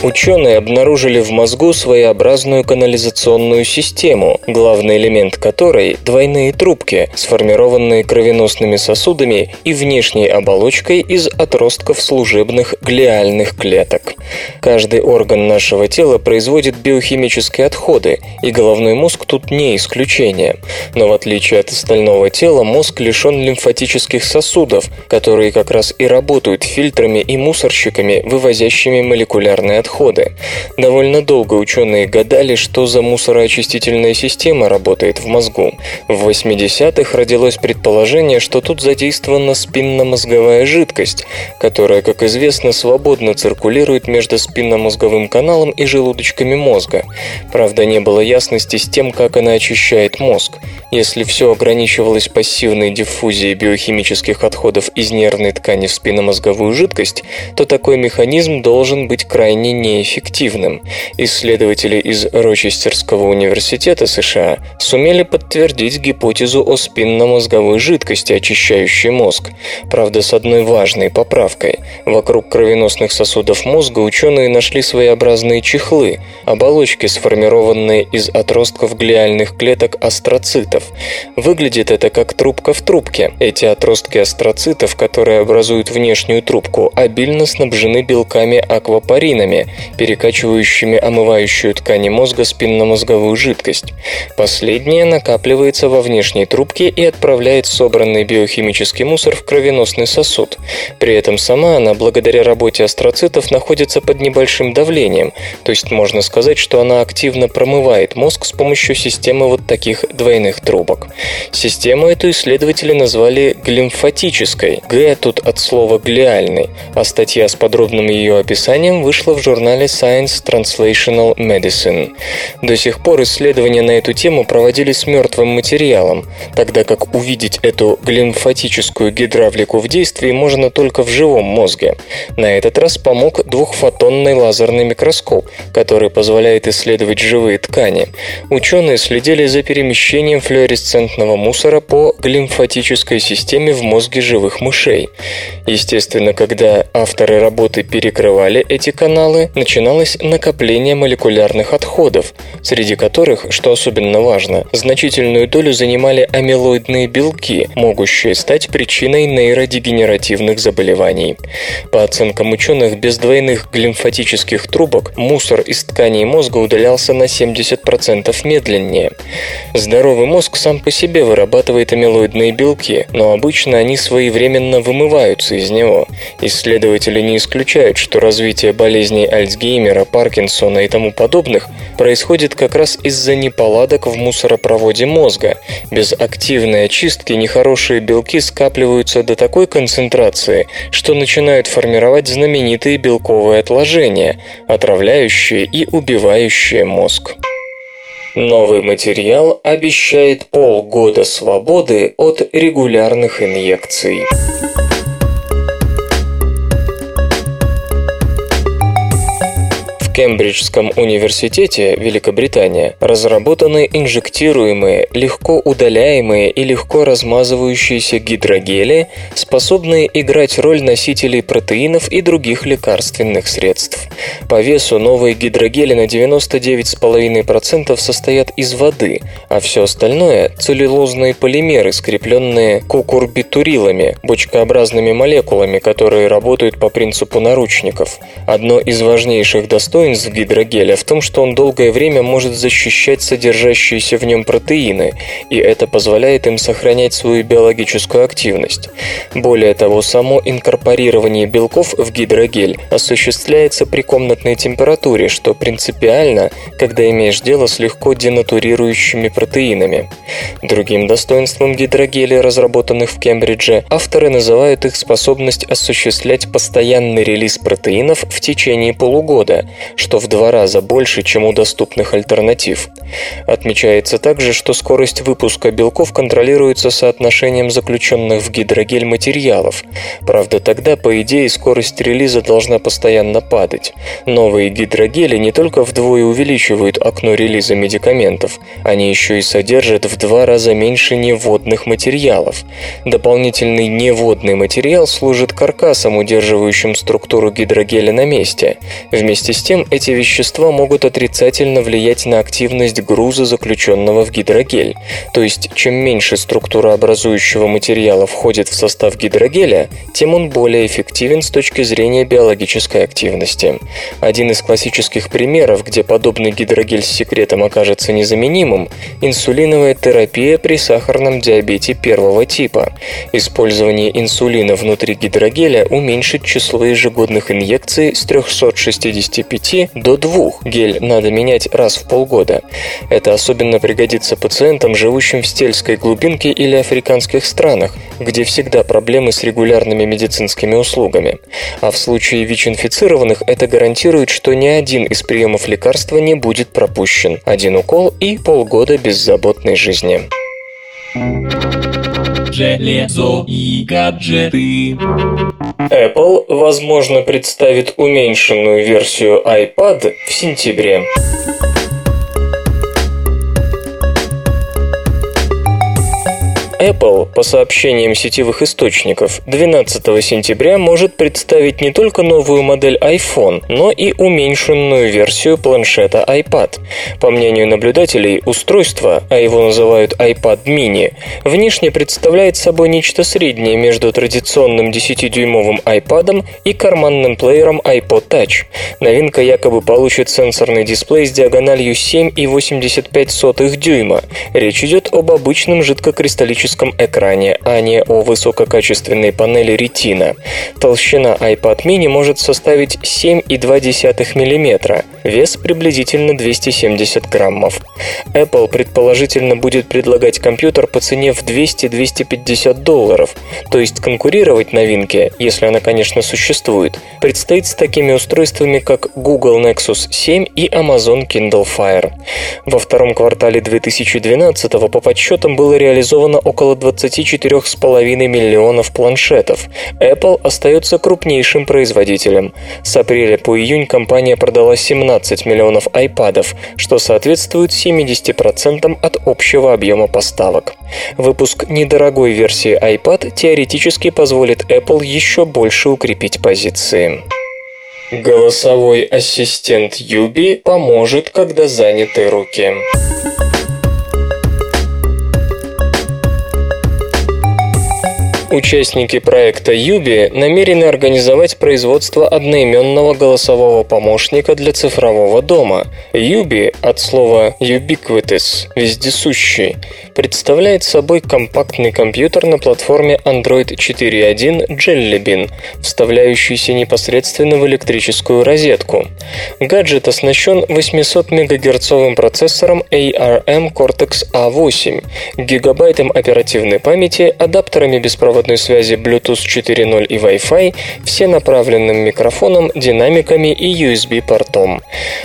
Ученые обнаружили в мозгу своеобразную канализационную систему, главный элемент которой – двойные трубки, сформированные кровеносными сосудами и внешней оболочкой из отростков служебных глиальных клеток. Каждый орган нашего тела производит биохимические отходы, и головной мозг тут не исключение. Но в отличие от остального тела, мозг лишен лимфатических сосудов, которые как раз и работают фильтрами и мусорщиками, вывозящими молекулярные отходы отходы. Довольно долго ученые гадали, что за мусороочистительная система работает в мозгу. В 80-х родилось предположение, что тут задействована спинномозговая жидкость, которая, как известно, свободно циркулирует между спинномозговым каналом и желудочками мозга. Правда, не было ясности с тем, как она очищает мозг. Если все ограничивалось пассивной диффузией биохимических отходов из нервной ткани в спинномозговую жидкость, то такой механизм должен быть крайне неэффективным. Исследователи из Рочестерского университета США сумели подтвердить гипотезу о спинномозговой жидкости, очищающей мозг. Правда, с одной важной поправкой. Вокруг кровеносных сосудов мозга ученые нашли своеобразные чехлы, оболочки, сформированные из отростков глиальных клеток астроцитов. Выглядит это как трубка в трубке. Эти отростки астроцитов, которые образуют внешнюю трубку, обильно снабжены белками-аквапаринами, перекачивающими омывающую ткани мозга спинномозговую жидкость. Последняя накапливается во внешней трубке и отправляет собранный биохимический мусор в кровеносный сосуд. При этом сама она, благодаря работе астроцитов, находится под небольшим давлением, то есть можно сказать, что она активно промывает мозг с помощью системы вот таких двойных трубок. Систему эту исследователи назвали глимфатической. Г тут от слова глиальный, а статья с подробным ее описанием вышла в журнале журнале Science Translational Medicine. До сих пор исследования на эту тему проводились мертвым материалом, тогда как увидеть эту глимфатическую гидравлику в действии можно только в живом мозге. На этот раз помог двухфотонный лазерный микроскоп, который позволяет исследовать живые ткани. Ученые следили за перемещением флуоресцентного мусора по глимфатической системе в мозге живых мышей. Естественно, когда авторы работы перекрывали эти каналы, начиналось накопление молекулярных отходов, среди которых, что особенно важно, значительную долю занимали амилоидные белки, могущие стать причиной нейродегенеративных заболеваний. По оценкам ученых, без двойных глимфатических трубок мусор из тканей мозга удалялся на 70% медленнее. Здоровый мозг сам по себе вырабатывает амилоидные белки, но обычно они своевременно вымываются из него. Исследователи не исключают, что развитие болезней Альцгеймера, Паркинсона и тому подобных происходит как раз из-за неполадок в мусоропроводе мозга. Без активной очистки нехорошие белки скапливаются до такой концентрации, что начинают формировать знаменитые белковые отложения, отравляющие и убивающие мозг. Новый материал обещает полгода свободы от регулярных инъекций. Кембриджском университете, Великобритания, разработаны инжектируемые, легко удаляемые и легко размазывающиеся гидрогели, способные играть роль носителей протеинов и других лекарственных средств. По весу новые гидрогели на 99,5% состоят из воды, а все остальное – целлюлозные полимеры, скрепленные кукурбитурилами, бочкообразными молекулами, которые работают по принципу наручников. Одно из важнейших достоинств достоинств гидрогеля в том, что он долгое время может защищать содержащиеся в нем протеины, и это позволяет им сохранять свою биологическую активность. Более того, само инкорпорирование белков в гидрогель осуществляется при комнатной температуре, что принципиально, когда имеешь дело с легко денатурирующими протеинами. Другим достоинством гидрогелей, разработанных в Кембридже, авторы называют их способность осуществлять постоянный релиз протеинов в течение полугода, что в два раза больше, чем у доступных альтернатив. Отмечается также, что скорость выпуска белков контролируется соотношением заключенных в гидрогель материалов. Правда, тогда, по идее, скорость релиза должна постоянно падать. Новые гидрогели не только вдвое увеличивают окно релиза медикаментов, они еще и содержат в два раза меньше неводных материалов. Дополнительный неводный материал служит каркасом, удерживающим структуру гидрогеля на месте. Вместе с тем, эти вещества могут отрицательно влиять на активность груза, заключенного в гидрогель. То есть, чем меньше структура образующего материала входит в состав гидрогеля, тем он более эффективен с точки зрения биологической активности. Один из классических примеров, где подобный гидрогель с секретом окажется незаменимым – инсулиновая терапия при сахарном диабете первого типа. Использование инсулина внутри гидрогеля уменьшит число ежегодных инъекций с 365 до 2 гель надо менять раз в полгода. Это особенно пригодится пациентам, живущим в стельской глубинке или африканских странах, где всегда проблемы с регулярными медицинскими услугами. А в случае ВИЧ-инфицированных это гарантирует, что ни один из приемов лекарства не будет пропущен. Один укол и полгода беззаботной жизни. Железо и гаджеты. Apple, возможно, представит уменьшенную версию iPad в сентябре. Apple, по сообщениям сетевых источников, 12 сентября может представить не только новую модель iPhone, но и уменьшенную версию планшета iPad. По мнению наблюдателей, устройство, а его называют iPad mini, внешне представляет собой нечто среднее между традиционным 10-дюймовым iPad и карманным плеером iPod Touch. Новинка якобы получит сенсорный дисплей с диагональю 7,85 дюйма. Речь идет об обычном жидкокристаллическом графическом экране, а не о высококачественной панели Retina. Толщина iPad mini может составить 7,2 мм, вес приблизительно 270 граммов. Apple предположительно будет предлагать компьютер по цене в 200-250 долларов, то есть конкурировать новинке, если она, конечно, существует, предстоит с такими устройствами, как Google Nexus 7 и Amazon Kindle Fire. Во втором квартале 2012 по подсчетам было реализовано около около 24,5 миллионов планшетов. Apple остается крупнейшим производителем. С апреля по июнь компания продала 17 миллионов iPad, что соответствует 70% от общего объема поставок. Выпуск недорогой версии iPad теоретически позволит Apple еще больше укрепить позиции. Голосовой ассистент Юби поможет, когда заняты руки. Участники проекта Юби намерены организовать производство одноименного голосового помощника для цифрового дома. Юби от слова ubiquitous – вездесущий, представляет собой компактный компьютер на платформе Android 4.1 Jelly Bean, вставляющийся непосредственно в электрическую розетку. Гаджет оснащен 800 мегагерцовым процессором ARM Cortex-A8, гигабайтом оперативной памяти, адаптерами беспроводной связи Bluetooth 4.0 и Wi-Fi, всенаправленным микрофоном, динамиками и USB-портом.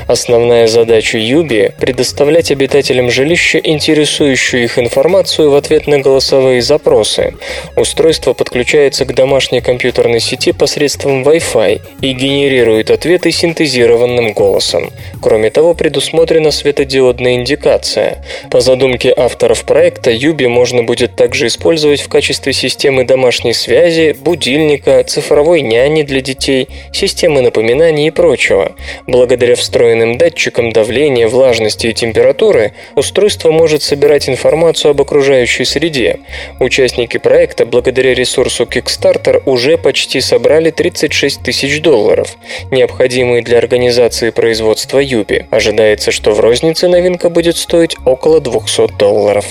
Основная задача Юби – предоставлять обитателям жилища интересующую их информацию в ответ на голосовые запросы. Устройство подключается к домашней компьютерной сети посредством Wi-Fi и генерирует ответы синтезированным голосом. Кроме того, предусмотрена светодиодная индикация. По задумке авторов проекта, Юби можно будет также использовать в качестве системы домашней связи, будильника, цифровой няни для детей, системы напоминаний и прочего. Благодаря встроенным датчикам давления, влажности и температуры устройство может собирать информацию об окружающей среде. Участники проекта благодаря ресурсу Kickstarter уже почти собрали 36 тысяч долларов, необходимые для организации производства Юби. Ожидается, что в рознице новинка будет стоить около 200 долларов.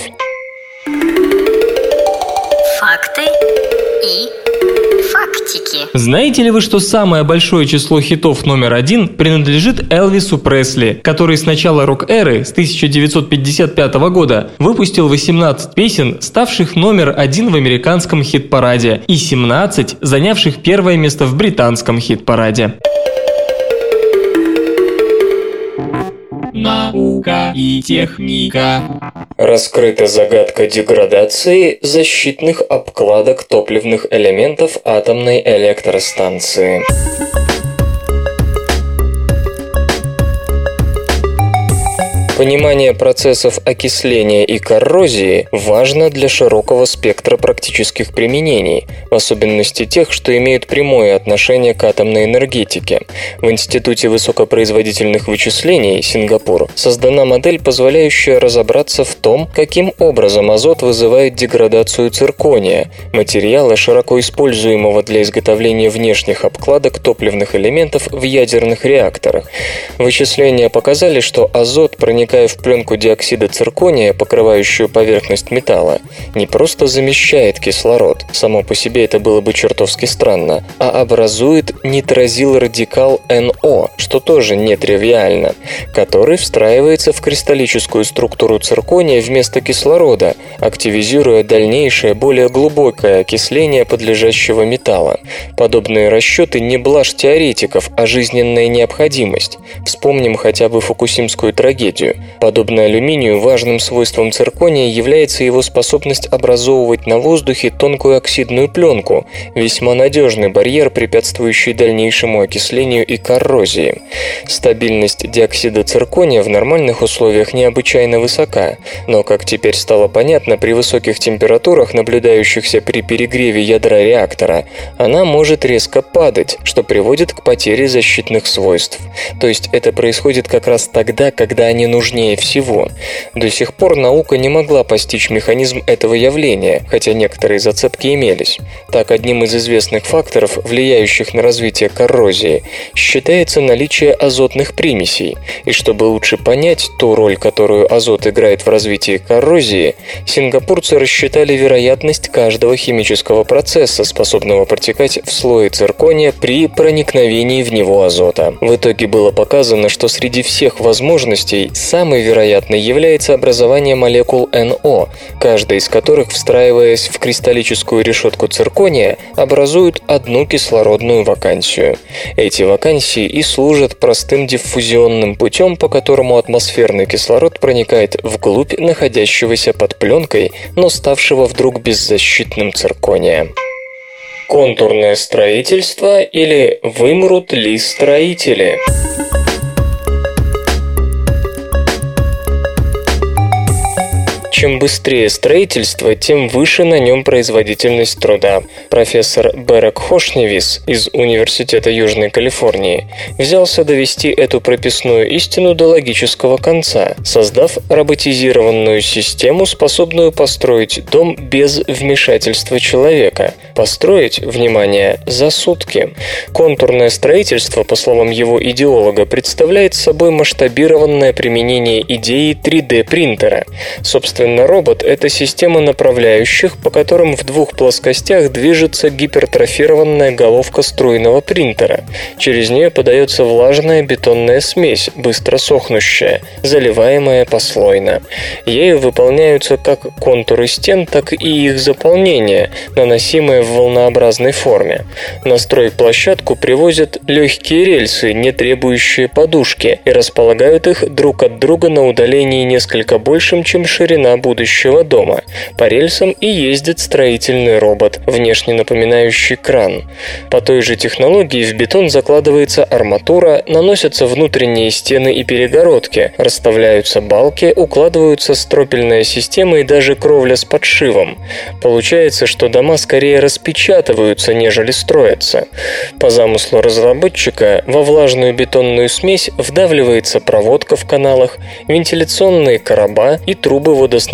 Знаете ли вы, что самое большое число хитов номер один принадлежит Элвису Пресли, который с начала рок-эры, с 1955 года, выпустил 18 песен, ставших номер один в американском хит-параде, и 17, занявших первое место в британском хит-параде. Наука и техника. Раскрыта загадка деградации защитных обкладок топливных элементов атомной электростанции. Понимание процессов окисления и коррозии важно для широкого спектра практических применений, в особенности тех, что имеют прямое отношение к атомной энергетике. В Институте высокопроизводительных вычислений Сингапур создана модель, позволяющая разобраться в том, каким образом азот вызывает деградацию циркония, материала, широко используемого для изготовления внешних обкладок топливных элементов в ядерных реакторах. Вычисления показали, что азот проникает проникая в пленку диоксида циркония, покрывающую поверхность металла, не просто замещает кислород, само по себе это было бы чертовски странно, а образует нитрозил-радикал НО, что тоже нетривиально, который встраивается в кристаллическую структуру циркония вместо кислорода, активизируя дальнейшее, более глубокое окисление подлежащего металла. Подобные расчеты не блажь теоретиков, а жизненная необходимость. Вспомним хотя бы фукусимскую трагедию. Подобно алюминию, важным свойством циркония является его способность образовывать на воздухе тонкую оксидную пленку, весьма надежный барьер, препятствующий дальнейшему окислению и коррозии. Стабильность диоксида циркония в нормальных условиях необычайно высока, но, как теперь стало понятно, при высоких температурах, наблюдающихся при перегреве ядра реактора, она может резко падать, что приводит к потере защитных свойств. То есть это происходит как раз тогда, когда они нужны сложнее всего. До сих пор наука не могла постичь механизм этого явления, хотя некоторые зацепки имелись. Так, одним из известных факторов, влияющих на развитие коррозии, считается наличие азотных примесей. И чтобы лучше понять ту роль, которую азот играет в развитии коррозии, сингапурцы рассчитали вероятность каждого химического процесса, способного протекать в слое циркония при проникновении в него азота. В итоге было показано, что среди всех возможностей Самой вероятной является образование молекул НО, каждая из которых, встраиваясь в кристаллическую решетку циркония, образует одну кислородную вакансию. Эти вакансии и служат простым диффузионным путем, по которому атмосферный кислород проникает вглубь находящегося под пленкой, но ставшего вдруг беззащитным циркония. Контурное строительство или вымрут ли строители? Чем быстрее строительство, тем выше на нем производительность труда. Профессор Берек Хошневис из Университета Южной Калифорнии взялся довести эту прописную истину до логического конца, создав роботизированную систему, способную построить дом без вмешательства человека. Построить, внимание, за сутки. Контурное строительство, по словам его идеолога, представляет собой масштабированное применение идеи 3D-принтера. Собственно, робот – это система направляющих, по которым в двух плоскостях движется гипертрофированная головка струйного принтера. Через нее подается влажная бетонная смесь, быстро сохнущая, заливаемая послойно. Ею выполняются как контуры стен, так и их заполнение, наносимое в волнообразной форме. На стройплощадку привозят легкие рельсы, не требующие подушки, и располагают их друг от друга на удалении несколько большим, чем ширина будущего дома. По рельсам и ездит строительный робот, внешне напоминающий кран. По той же технологии в бетон закладывается арматура, наносятся внутренние стены и перегородки, расставляются балки, укладываются стропильная система и даже кровля с подшивом. Получается, что дома скорее распечатываются, нежели строятся. По замыслу разработчика, во влажную бетонную смесь вдавливается проводка в каналах, вентиляционные короба и трубы водоснабжения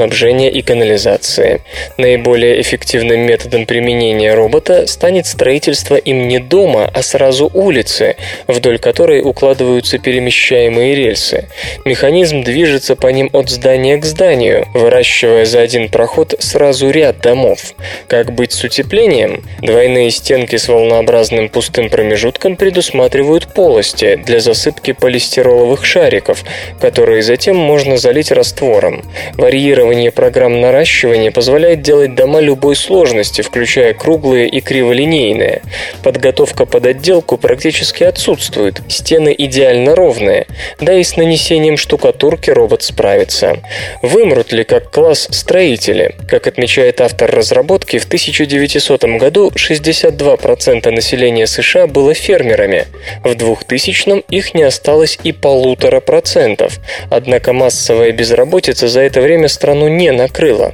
и канализации. Наиболее эффективным методом применения робота станет строительство им не дома, а сразу улицы, вдоль которой укладываются перемещаемые рельсы. Механизм движется по ним от здания к зданию, выращивая за один проход сразу ряд домов. Как быть с утеплением? Двойные стенки с волнообразным пустым промежутком предусматривают полости для засыпки полистироловых шариков, которые затем можно залить раствором. Варьирование программ наращивания позволяет делать дома любой сложности, включая круглые и криволинейные. Подготовка под отделку практически отсутствует, стены идеально ровные, да и с нанесением штукатурки робот справится. Вымрут ли как класс строители? Как отмечает автор разработки, в 1900 году 62% населения США было фермерами. В 2000 их не осталось и полутора процентов. Однако массовая безработица за это время страну не накрыла.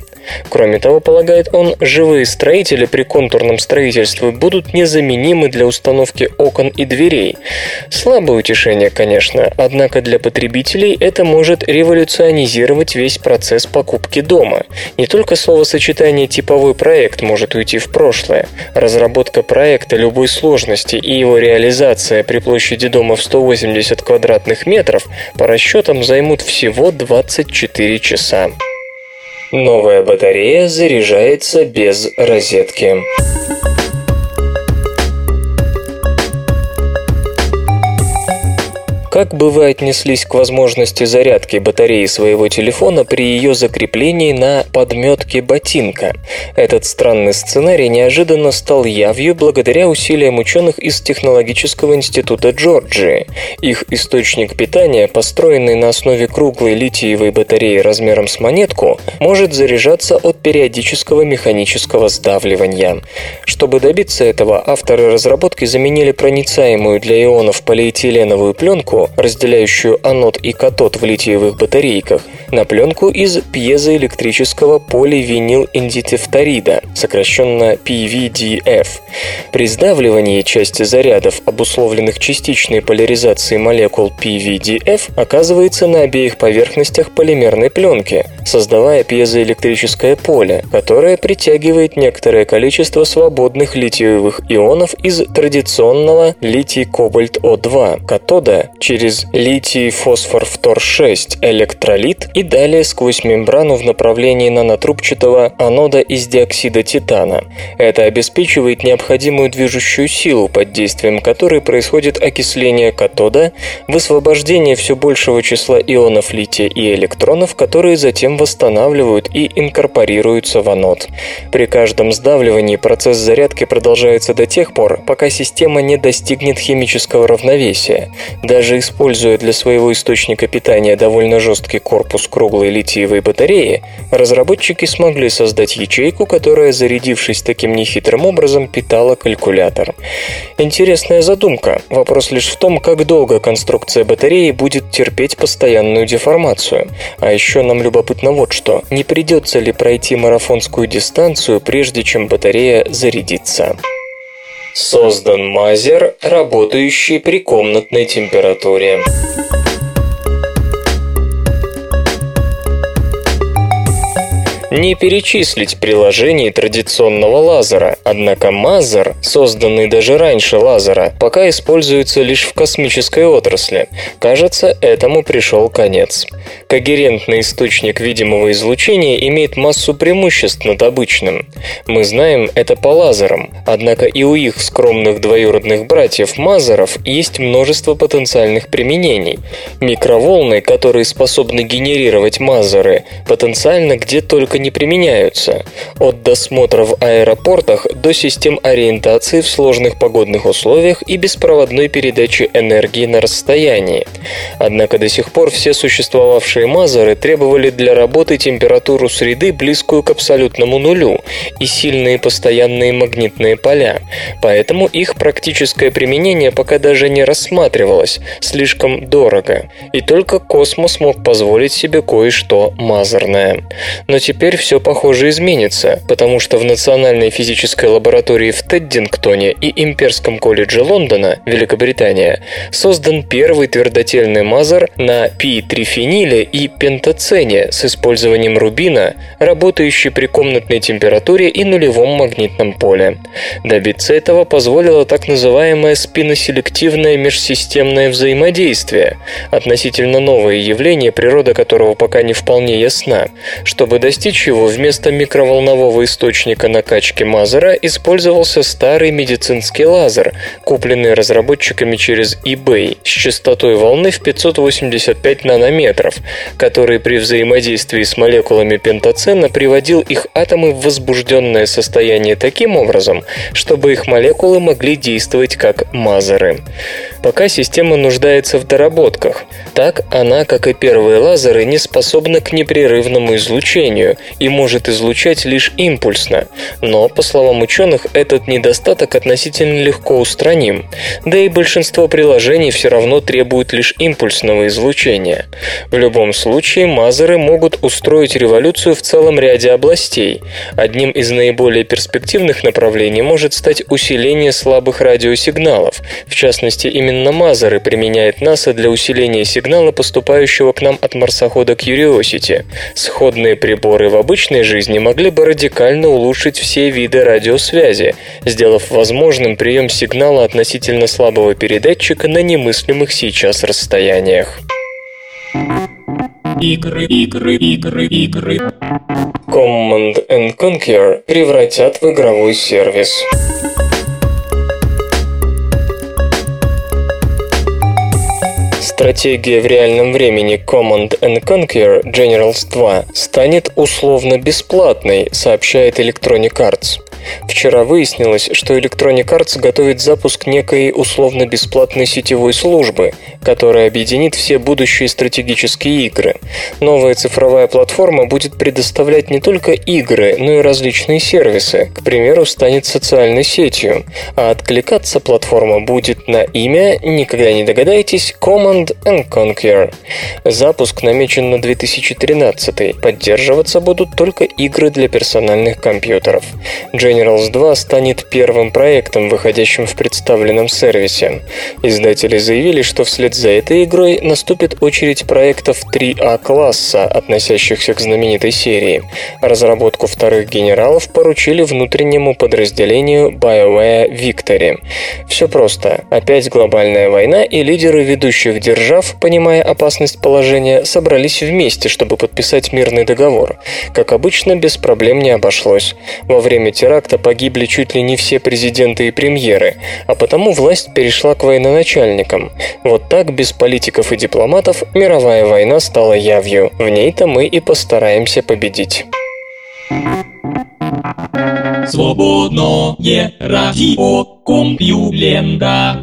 Кроме того, полагает он, живые строители при контурном строительстве будут незаменимы для установки окон и дверей. Слабое утешение, конечно, однако для потребителей это может революционизировать весь процесс покупки дома. Не только словосочетание «типовой проект» может уйти в прошлое. Разработка проекта любой сложности и его реализация при площади дома в 180 квадратных метров по расчетам займут всего 24 часа. Новая батарея заряжается без розетки. Как бы вы отнеслись к возможности зарядки батареи своего телефона при ее закреплении на подметке ботинка? Этот странный сценарий неожиданно стал явью благодаря усилиям ученых из Технологического института Джорджии. Их источник питания, построенный на основе круглой литиевой батареи размером с монетку, может заряжаться от периодического механического сдавливания. Чтобы добиться этого, авторы разработки заменили проницаемую для ионов полиэтиленовую пленку разделяющую анод и катод в литиевых батарейках, на пленку из пьезоэлектрического поливинил-индитефторида, сокращенно PVDF. При сдавливании части зарядов, обусловленных частичной поляризацией молекул PVDF, оказывается на обеих поверхностях полимерной пленки, создавая пьезоэлектрическое поле, которое притягивает некоторое количество свободных литиевых ионов из традиционного литий-кобальт-О2 катода через литий-фосфор-фтор-6 электролит и далее сквозь мембрану в направлении нанотрубчатого анода из диоксида титана. Это обеспечивает необходимую движущую силу, под действием которой происходит окисление катода, высвобождение все большего числа ионов лития и электронов, которые затем восстанавливают и инкорпорируются в анод. При каждом сдавливании процесс зарядки продолжается до тех пор, пока система не достигнет химического равновесия. Даже Используя для своего источника питания довольно жесткий корпус круглой литиевой батареи, разработчики смогли создать ячейку, которая, зарядившись таким нехитрым образом, питала калькулятор. Интересная задумка. Вопрос лишь в том, как долго конструкция батареи будет терпеть постоянную деформацию. А еще нам любопытно вот что. Не придется ли пройти марафонскую дистанцию, прежде чем батарея зарядится? Создан мазер, работающий при комнатной температуре. Не перечислить приложений традиционного лазера, однако мазер, созданный даже раньше лазера, пока используется лишь в космической отрасли. Кажется, этому пришел конец. Когерентный источник видимого излучения имеет массу преимуществ над обычным. Мы знаем это по лазерам, однако и у их скромных двоюродных братьев мазеров есть множество потенциальных применений. Микроволны, которые способны генерировать мазеры, потенциально где только не применяются, от досмотра в аэропортах до систем ориентации в сложных погодных условиях и беспроводной передачи энергии на расстоянии. Однако до сих пор все существовавшие мазеры требовали для работы температуру среды близкую к абсолютному нулю и сильные постоянные магнитные поля, поэтому их практическое применение пока даже не рассматривалось, слишком дорого, и только космос мог позволить себе кое-что мазерное. Но теперь Теперь все, похоже, изменится, потому что в Национальной физической лаборатории в Теддингтоне и Имперском колледже Лондона, Великобритания, создан первый твердотельный мазер на пи-трифениле и пентацене с использованием рубина, работающий при комнатной температуре и нулевом магнитном поле. Добиться этого позволило так называемое спиноселективное межсистемное взаимодействие, относительно новое явление, природа которого пока не вполне ясна. Чтобы достичь чего вместо микроволнового источника накачки мазера использовался старый медицинский лазер, купленный разработчиками через eBay с частотой волны в 585 нанометров, который при взаимодействии с молекулами пентацена приводил их атомы в возбужденное состояние таким образом, чтобы их молекулы могли действовать как мазеры. Пока система нуждается в доработках. Так она, как и первые лазеры, не способна к непрерывному излучению и может излучать лишь импульсно. Но, по словам ученых, этот недостаток относительно легко устраним. Да и большинство приложений все равно требуют лишь импульсного излучения. В любом случае, мазеры могут устроить революцию в целом ряде областей. Одним из наиболее перспективных направлений может стать усиление слабых радиосигналов. В частности, именно мазеры применяет НАСА для усиления сигнала, поступающего к нам от марсохода Curiosity. Сходные приборы в обычной жизни могли бы радикально улучшить все виды радиосвязи, сделав возможным прием сигнала относительно слабого передатчика на немыслимых сейчас расстояниях. Игры, игры, игры, игры. Command and Conquer превратят в игровой сервис. Стратегия в реальном времени Command and Conquer Generals 2 станет условно бесплатной, сообщает Electronic Arts. Вчера выяснилось, что Electronic Arts готовит запуск некой условно-бесплатной сетевой службы, которая объединит все будущие стратегические игры. Новая цифровая платформа будет предоставлять не только игры, но и различные сервисы, к примеру, станет социальной сетью, а откликаться платформа будет на имя, никогда не догадаетесь, Command and Conquer. Запуск намечен на 2013, поддерживаться будут только игры для персональных компьютеров. Generals 2 станет первым проектом, выходящим в представленном сервисе. Издатели заявили, что вслед за этой игрой наступит очередь проектов 3А класса, относящихся к знаменитой серии. Разработку вторых генералов поручили внутреннему подразделению BioWare Victory. Все просто. Опять глобальная война, и лидеры ведущих держав, понимая опасность положения, собрались вместе, чтобы подписать мирный договор. Как обычно, без проблем не обошлось. Во время теракта погибли чуть ли не все президенты и премьеры, а потому власть перешла к военачальникам. Вот так, без политиков и дипломатов, мировая война стала явью. В ней-то мы и постараемся победить. Свободное радио Компьюлента.